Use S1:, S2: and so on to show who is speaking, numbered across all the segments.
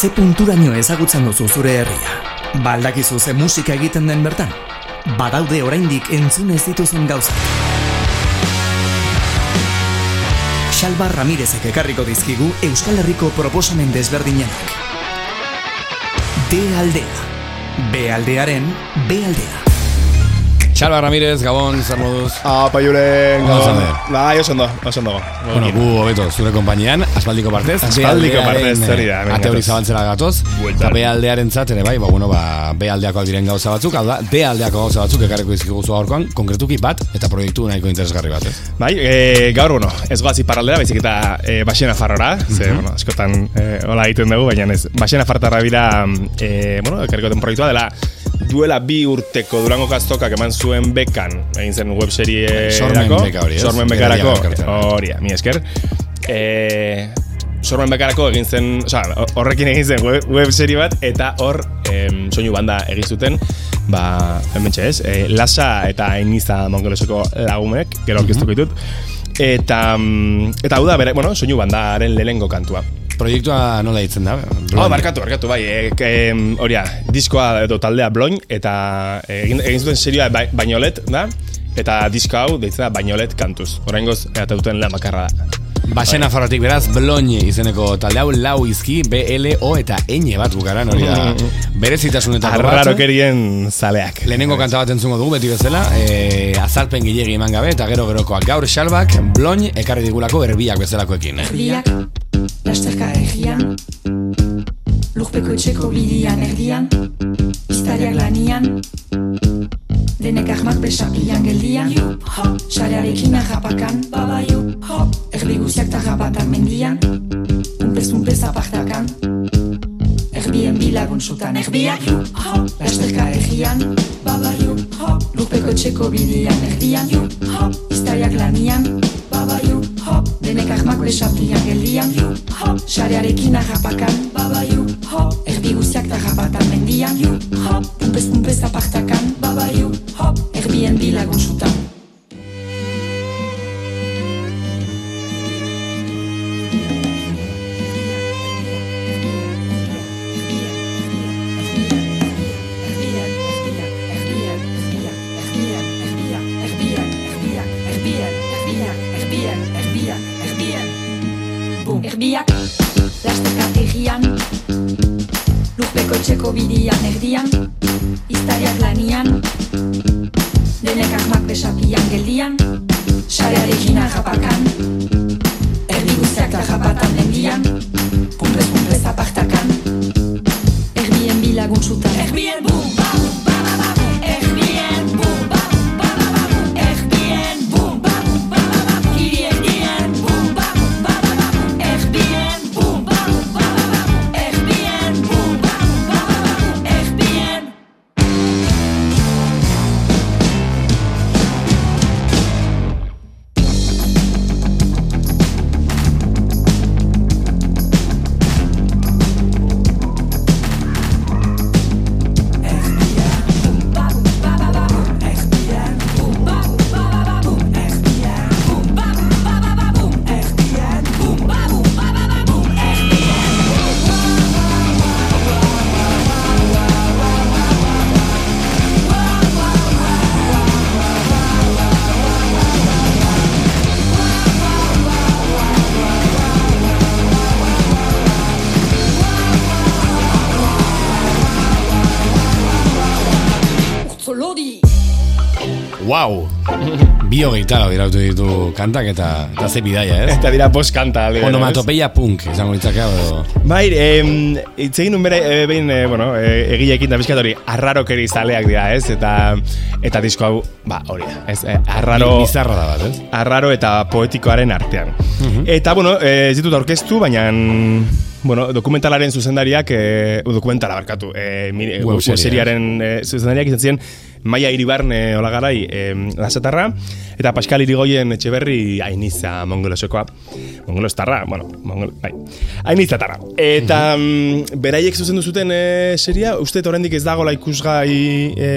S1: Ze punturaino ezagutzen duzu zure herria. Baldakizu ze musika egiten den bertan. Badaude oraindik entzun ez dituzun gauzak. Xalba Ramirezek ekarriko dizkigu Euskal Herriko proposamen desberdinenak. D aldea. B aldearen B aldea.
S2: Xalba Ramirez, Gabon, zer moduz?
S3: Apa, juren,
S2: Ondo zaude?
S3: Bai, oso ondo, oso ondo.
S2: Bueno, gu hobeto, zure konpainian, aspaldiko partez.
S3: Aspaldiko partez, hori da,
S2: eh, Ate hori zabantzera gatoz. Eta B aldearen ere bai, ba, bueno, ba, B aldeakoak diren gauza batzuk, hau da, D aldeako gauza batzuk ekarreko izkigu zu gaurkoan, konkretuki bat, eta proiektu nahiko interesgarri bat, ez?
S3: Bai, e, gaur, bueno, ez goaz iparraldera, baizik eta e, Baxena Farrora, ze, bueno, askotan e, hola egiten dugu, baina ez, Baxena Fartarra bira, e, bueno, ekarriko den proiektua dela, duela bi urteko Durango Kaztokak eman zuen bekan, egin zen webserie
S2: Sormen beka hori?
S3: Sormen bekarako, hori, mi esker. E, Sormen bekarako egin zen, osea, horrekin egin zen web, webserie bat, eta hor em, soinu banda egin zuten, ba, hementxe ez, e, Lasa eta Ainiza Mongoleseko lagumek, gero orkestuko ditut, eta, mm, eta hau da, bere, bueno, soinu bandaren lehengo kantua.
S2: Proiektua nola ditzen da?
S3: Oh, barkatu, barkatu, bai, e, e, horia, diskoa edo taldea bloin, eta e, egin, egin zuten serioa ba, bainolet, da? Eta disko hau deitzen da bainolet kantuz. Oraingoz, eta duten lan bakarra da.
S2: Baxena farrotik beraz, Bloñ izeneko talde hau lau izki, B, L, O eta Ñ bat bukaran, hori da berezitasunetako bat.
S3: Arrarokerien zaleak.
S2: Lehenengo kanta bat entzungo dugu beti bezala, e, azalpen gilegi eman gabe eta gero gerokoak gaur xalbak, Bloñ ekarri digulako erbiak bezalakoekin. Eh?
S4: Lasterka erdian Lurpeko etxeko bidian erdian Iztariak lanian Denek ahmak besapilan geldian Xalearekin arrapakan Erdi guziak tarrapatan mendian Unpez unpez apartakan Erbien bilagun sutan erbiak Lasterka erdian Lurpeko etxeko bidian erdian Iztariak lanian Denek ahmak besapilan geldian. Xarearekin arrapakan Erdi guziak tarrapatan mendian. Pumpez pumpez apartakan. Erbien bilagun sutan Erbiak, lasteka egian Lurpeko etxeko bidian erdian Iztariak lanian Denek ahmak besapian geldian Xarearekin arrapakan Erdi guztiak tarrapatan mendian Pumpez pumpez apartakan Erbien bilagun sutan Erbien
S2: Wow! Bi hogeita lau irautu ditu kantak eta, eta ze bidaia, ez?
S3: Eta dira bost kanta. alde,
S2: Onomatopeia punk, izango litzake edo...
S3: Bai, em, hitz egin duen bere, e, behin, e, bueno, e, egileekin da bizkat hori, arrarokeri zaleak dira, ez? Eta, eta disko hau, ba, hori da, ez? E, arraro,
S2: Bizarra da bat, ez?
S3: arraro eta poetikoaren artean.
S2: Mhm.
S3: Eta, bueno, ez ditut aurkeztu, baina bueno, dokumentalaren zuzendariak, e, dokumentala barkatu, e, webseriaren e, zuzendariak izan ziren, Maia Iribarne olagarai e, lasatarra, eta Pascal Irigoyen etxeberri ainiza mongolosekoa. Mongolostarra, bueno, mongol, bai. Ainizatarra. Eta mm beraiek zuzendu zuten e, seria, uste oraindik ez dagoela ikusgai e,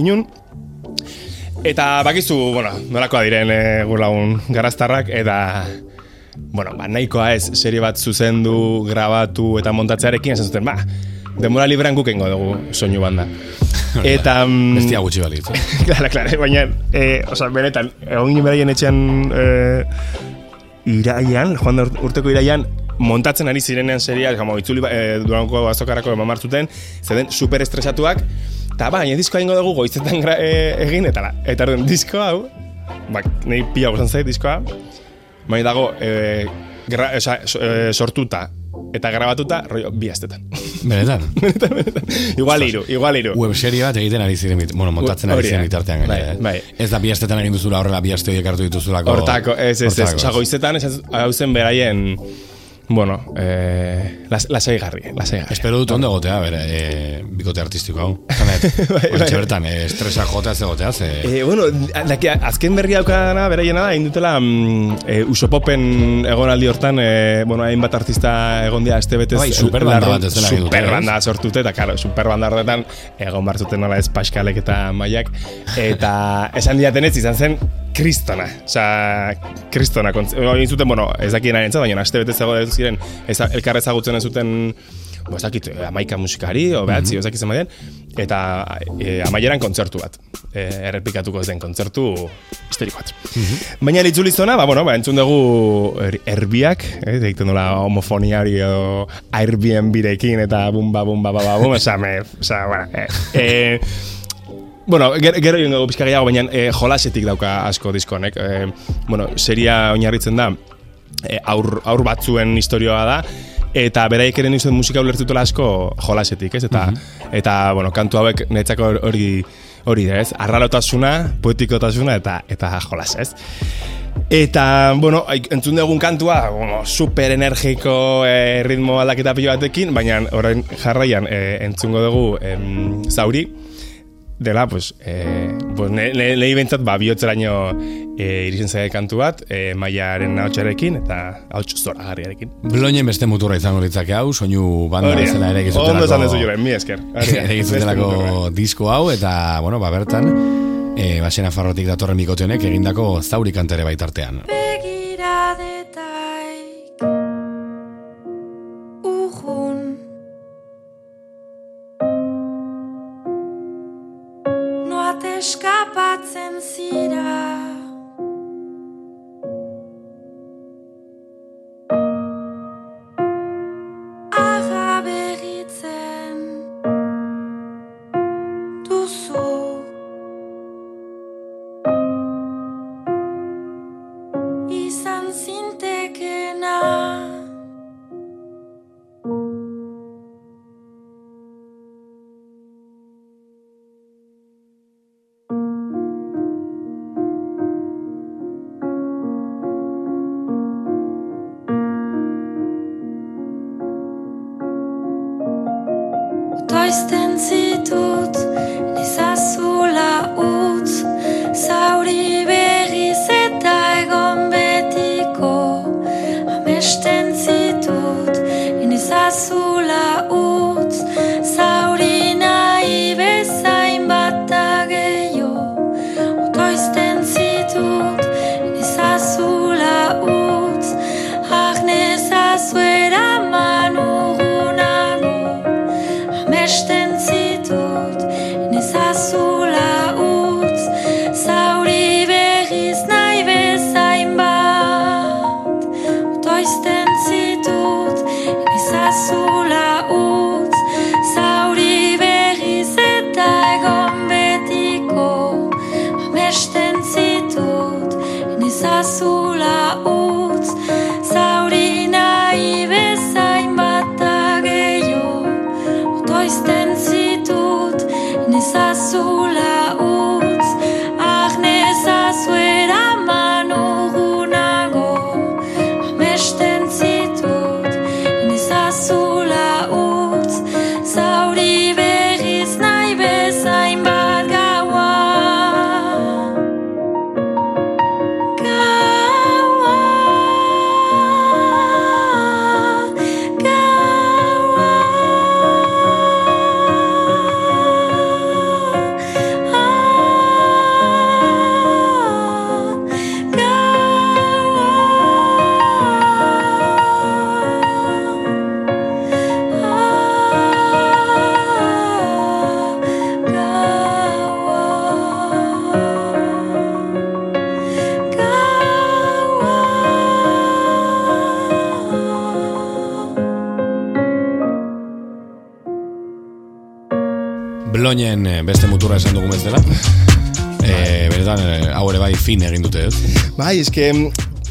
S3: inun, Eta bakizu, bueno, nolakoa diren e, gure lagun garaztarrak, eta bueno, ba, nahikoa ez serie bat zuzendu, grabatu eta montatzearekin, esan zuten, ba, demora librean gukengo dugu soinu banda. Eta... mm,
S2: Bestia gutxi balitz. eh?
S3: Klara, klara, baina, e, oza, benetan, egon ginen beraien etxean e, iraian, joan da urteko iraian, montatzen ari zirenean seria, como itzuli e, durango azokarako eman martuten, zeuden super estresatuak, eta ba, baina diskoa ingo dugu goizetan gra, e, egin, eta la, eta orden disko hau, ba, nahi pila gozan zait diskoa, baina dago, e, gra, e, sortuta, eta grabatuta, rollo, bi astetan.
S2: Benetan.
S3: igual iru, igual iru.
S2: Web serie bat egiten ari ziren, bueno, montatzen ari ziren bitartean.
S3: Bai,
S2: eh?
S3: bai.
S2: Ez da bi astetan egin duzula horrela bi aste horiek hartu dituzulako.
S3: Hortako, ez, ez, ez. Osa, goizetan, hau zen beraien, bueno, eh, las, lasaigarri, lasaigarri.
S2: Espero dut ondo egotea, bere, e, bikote artistiko hau. Zanet,
S3: Bai,
S2: hortxe bertan, e, estresa jotea ez egotea, ze...
S3: Eh, bueno, daki, azken berri daukadana, beraiena da, indutela mm, eh, usopopen egonaldi hortan, eh, bueno, hainbat artista egon dira este betez.
S2: Bai, superbanda
S3: larrun-
S2: bat ez dela egin dute,
S3: Superbanda sortute, eta karo, superbanda horretan egon bartzuten nola ez paskalek eta maiak. Eta esan diaten ez izan zen kristona. Osa, kristona. kontz- Egin zuten, bueno, ez dakien arentzat, baina aste betez egon ziren, eza, elkar ezagutzen ez zuten bo, ez dakit, eh, amaika musikari, o behatzi, mm ez dakit eta e, amaieran kontzertu bat. E, errepikatuko zen kontzertu histeriko bat. Baina itzuli zona, ba, bueno, ba, entzun dugu er, erbiak, eh, egiten nola homofonia hori Airbnb-rekin eta bumba, bumba, baba, bum, oza, me, oza, bueno, eh, eh, Bueno, ger, gero egin dugu pixka gehiago, baina eh, jolasetik dauka asko diskonek. Eh, bueno, seria oinarritzen da, eh, aur, aur batzuen historioa da, eta beraiek ere nizuen musika ulertutela asko jolasetik, ez? Eta, eta bueno, kantu hauek netzako hori hori da, ez? Arrarotasuna, poetikotasuna eta eta jolas, ez? Eta, bueno, entzun dugun kantua, bueno, super energiko eh, ritmo aldaketa pilo batekin, baina orain jarraian eh, entzungo dugu em, zauri, dela, pues, eh, pues ne, ne, nehi bentsat, ba, bihotzeraino eh, irisen zaila kantu bat, eh, maiaren hautsarekin eta hauts zora garriarekin.
S2: Bloinen beste muturra izango litzake hau, soinu banda
S3: Hori,
S2: bezala ere
S3: ondo esan duzu
S2: egizutelako...
S3: jure, mi esker.
S2: Ere egizutelako disko hau, eta, bueno, ba, bertan, e, basena farrotik datorren bikote honek egindako zauri kantere baitartean.
S5: Begiradetaik Otoizten zitut, nizazula utz, zauri
S2: bloinen eh, beste muturra esan dugu bezala. E, benetan, eh, hau ere bai fin egin dute ez.
S3: Bai, eske,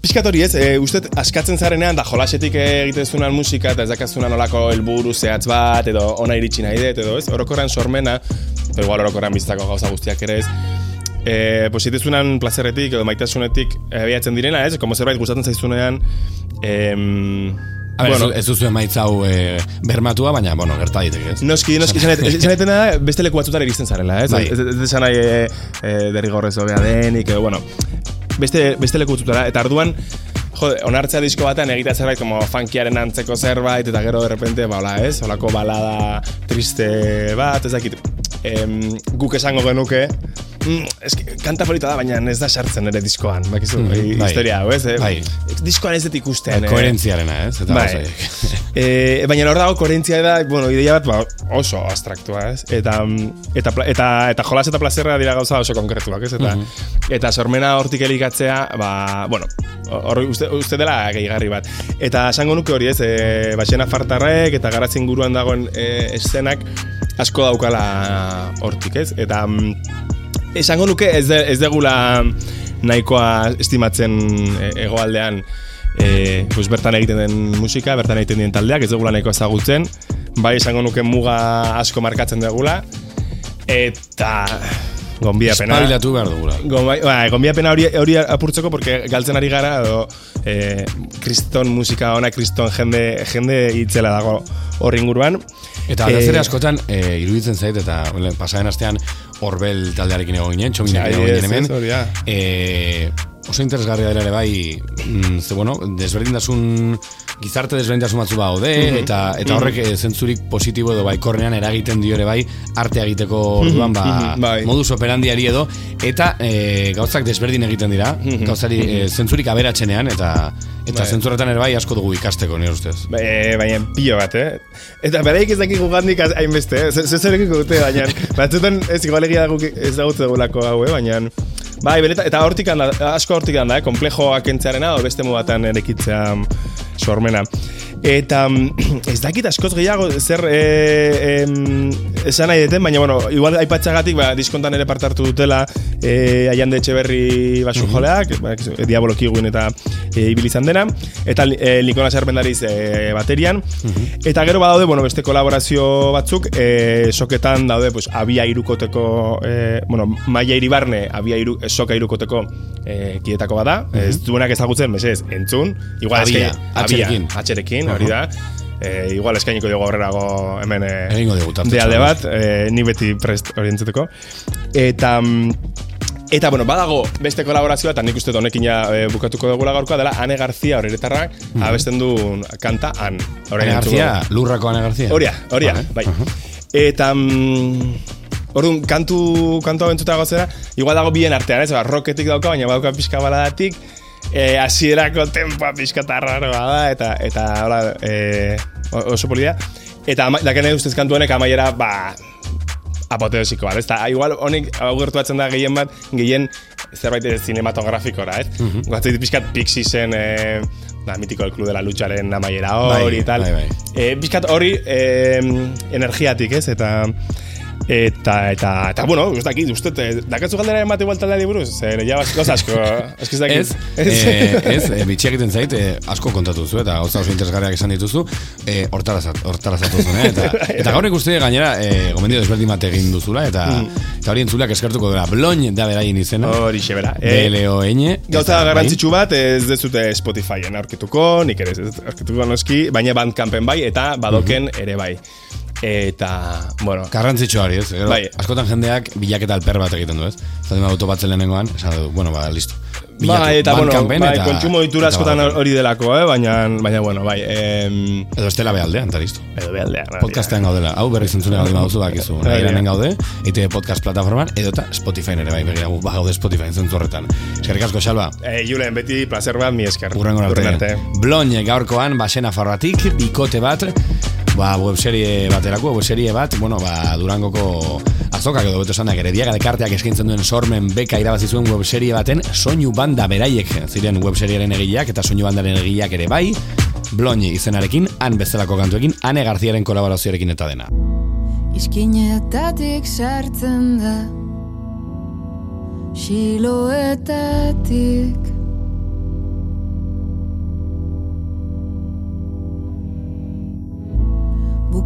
S3: pixkat hori ez, e, uste askatzen zarenean, da jolasetik egiten zunan musika, eta ez dakazunan olako helburu zehatz bat, edo ona iritsi nahi dut, edo ez, orokorran sormena, edo igual orokorran biztako gauza guztiak ere ez, e, positezunan plazerretik edo maitasunetik abiatzen direna, ez, como zerbait gustatzen zaizunean, em,
S2: A ber,
S3: Bueno.
S2: ez duzu emaitz hau e, bermatua, baina, bueno, gerta daiteke ez.
S3: Noski, noski, esan da, beste leku batzutan iristen zarela, ez?
S2: Bai.
S3: Ez, ez, ez esan nahi e, e, derrigorrez hobea denik, edo, bueno, beste, beste leku batzutara, eta arduan, jode, onartzea disko batean egitea zerbait, como funkiaren antzeko zerbait, eta gero, de repente, ba, hola, ez? Holako balada triste bat, ez dakit, em, guk esango genuke, mm, eski, kanta polita da, baina ez da sartzen ere diskoan, bakizu, mm,
S2: bai.
S3: historia hau, ez? Eh?
S2: Bai.
S3: Diskoan ez dut ikusten, eh?
S2: Koherentziarena ez, eta
S3: Bai. E, baina hor dago koherentzia da, bueno, ideia bat ba, oso abstraktua, ez? Eta, mm, eta, eta, eta jolas eta plazerra dira gauza oso konkretuak, ez? Eta, eta sormena hortik elikatzea, ba, bueno, hor uste, uste dela gehigarri bat. Eta esango nuke hori, ez? E, Baxena fartarrek eta garatzen guruan dagoen e, eszenak asko daukala hortik, ez? Eta mm, esango nuke ez, de, ez degula nahikoa estimatzen e, egoaldean e, pues bertan egiten den musika, bertan egiten den taldeak, ez dugula nahiko ezagutzen, bai esango nuke muga asko markatzen dugula, eta gonbiapena.
S2: Espabilatu behar dugula.
S3: Gonbai, ba, gonbiapena hori, hori apurtzeko, porque galtzen ari gara, edo e, kriston musika ona, kriston jende, jende itzela dago horri inguruan.
S2: Eta ere askotan e, iruditzen zait eta bueno, pasaren astean Orbel taldearekin egon ginen, txominekin egon
S3: Adibidez,
S2: ginen hemen. Oso interesgarria dela ere bai, mm, ze bueno, desberdintasun gizarte desberdintasun batzu baude eta eta horrek eh, zentzurik positibo edo baikorrean eragiten dio ere bai arte egiteko orduan ba,
S3: mhm, bai.
S2: modus operandiari edo eta e, gauzak desberdin egiten dira, gauzari e, zentzurik aberatzenean eta eta
S3: Bai.
S2: zentzurretan ere bai asko dugu ikasteko nire ustez.
S3: E, baina pilo bat, eh? Eta beraik ez dakik gugandik hainbeste, eh? Zezerekiko dute, baina batzutan ez igual egia guk ez dagutze dugulako hau, eh? Baina, bai, beneta, eta hortik asko hortik handa, eh? Komplejoak entzearena, o beste mugatan erekitzea sormena. Eta mm, ez dakit askoz gehiago zer e, em, esan nahi deten, baina bueno, igual aipatzagatik ba, diskontan ere parte hartu dutela e, aiande etxeberri basu joleak, ba, e, Diabolo Kiguin eta e, ibili izan dena, eta e, Nikolas Ermendariz e, baterian, eta gero badaude, bueno, beste kolaborazio batzuk, e, soketan daude, pues, abia irukoteko, e, bueno, maia iribarne, abia iru, e, soka irukoteko e, kietako bada, ez duenak ezagutzen, mesez, entzun, igual
S2: Abia,
S3: eske-
S2: atxerekin.
S3: abia, atxerekin, hori da. E, igual eskainiko dugu aurrerago hemen e,
S2: Egingo dugu tartetxo
S3: de alde
S2: bat.
S3: e, ni beti prest hori entzuteko. Eta mm, Eta, bueno, badago beste kolaborazioa, eta nik uste honekin ja e, bukatuko dugula gaurkoa, dela Ane Garzia horretarrak abesten du kanta Han.
S2: Ane Garzia, lurrako Ane Garzia.
S3: Horia, horia,
S2: Vale.
S3: bai. Eta, mm, orduan, kantu, kantu hau entzuta gozera, igual dago bien artean, ez, ba, rocketik dauka, baina badauka pixka baladatik, e, hasierako tempoa pixka tarraroa da, eta, eta, hola, e, oso polia. Eta, ama- daken ustez kantu honek amaiera, ba, apoteosiko bat, ez da, igual honek hau gertuatzen da gehien bat, gehien zerbait cinematografikora, ez? Mm -hmm. Gatzait pixkat Pixisen, e, da, mitiko el club de la lucharen amaiera hori,
S2: Bai,
S3: tal.
S2: bai, bai.
S3: E, pixkat hori e, energiatik, ez? Eta eta eta eta bueno, ez dakit, uste te, dakatzu galdera emate igual taldeari buruz, zer ja gauza asko, eske ez dakit.
S2: Ez, eh, ez, eh, bitxia egiten zait, eh, asko kontatu zu, eta gauza oso interesgarriak esan dituzu, eh, hortara zat- hortara zatuzun, eh? eta, eta gaur ikuste gainera, eh, gomendio desberdin bat egin duzula, eta, eta hori entzuleak eskertuko dela, bloin da beraien izena,
S3: Hori xebera. E,
S2: B-L-O-N,
S3: Gauza
S2: eta,
S3: garrantzitsu bat ez dezute Spotifyen aurkituko, nik ere ez aurkituko noski, baina Bandcampen bai eta badoken ere bai. Eta, bueno,
S2: bai, Garrantzitsua hori, ez? Gero,
S3: Bai.
S2: Askotan jendeak bilaketa alper bat egiten du, ez? Zaten auto bat lehenengoan, esan du, bueno, ba, listo. Bilatu
S3: bai, eta, bueno, bai,
S2: eta-
S3: kontsumo ditura
S2: eta
S3: askotan hori delako, eh? baina, baina, bueno, bai, em,
S2: Edo estela behaldean, eta listo.
S3: edo behaldean. hori da.
S2: Podcastean gaudela. Hau berriz entzune gaudela baduzu bakizu.
S3: Da.
S2: Nairanen gaude, EITB podcast plataforman, edota Spotify ere bai, begira, gu, ba gaude Spotify zentzu horretan. Eskerrik asko, Xalba.
S3: Eh, Julen, beti placer bat, mi esker.
S2: Urrengo
S3: Urren
S2: arte. Bloin gaurkoan, basena farratik, bikote bat, ba, webserie baterako, webserie bat, bueno, ba, Durangoko azokak edo beto esanak, erediaga dekarteak eskaintzen duen sormen beka irabazi zuen webserie baten, soinu banda beraiek ziren webseriaren egileak eta soinu bandaren egileak ere bai, Bloin izenarekin, han bezalako kantuekin, Ane Garziaren kolaborazioarekin eta dena.
S6: Iskinetatik sartzen da Siloetatik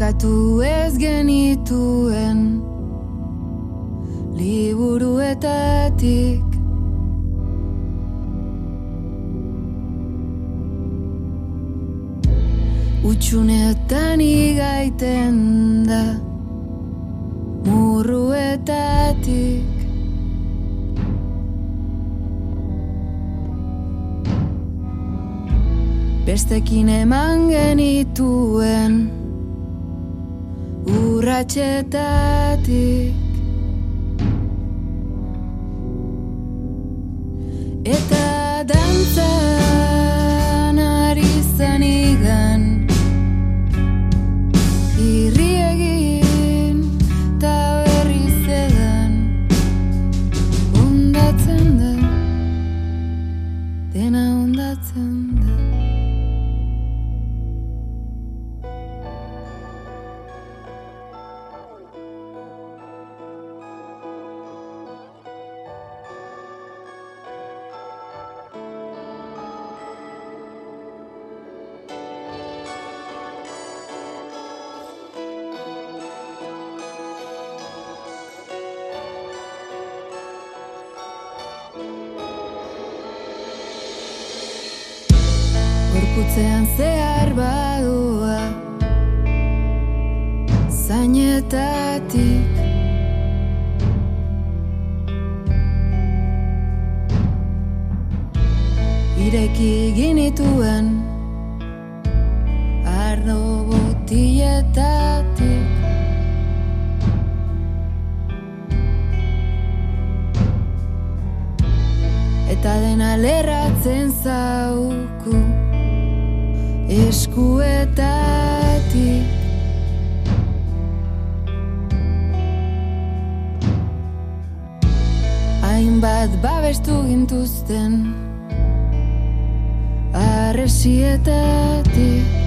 S6: Bukatu ez genituen Liburuetatik. Utsunetan igaiten da Murruetatik. Bestekin eman genituen Urratxetatik Eta Gorputzean zehar badua Zainetatik. Ireki ginituen Ardo botietatik Eta dena lerratzen zauku eskuetatik. Hainbat babestu gintuzten. Arresietatik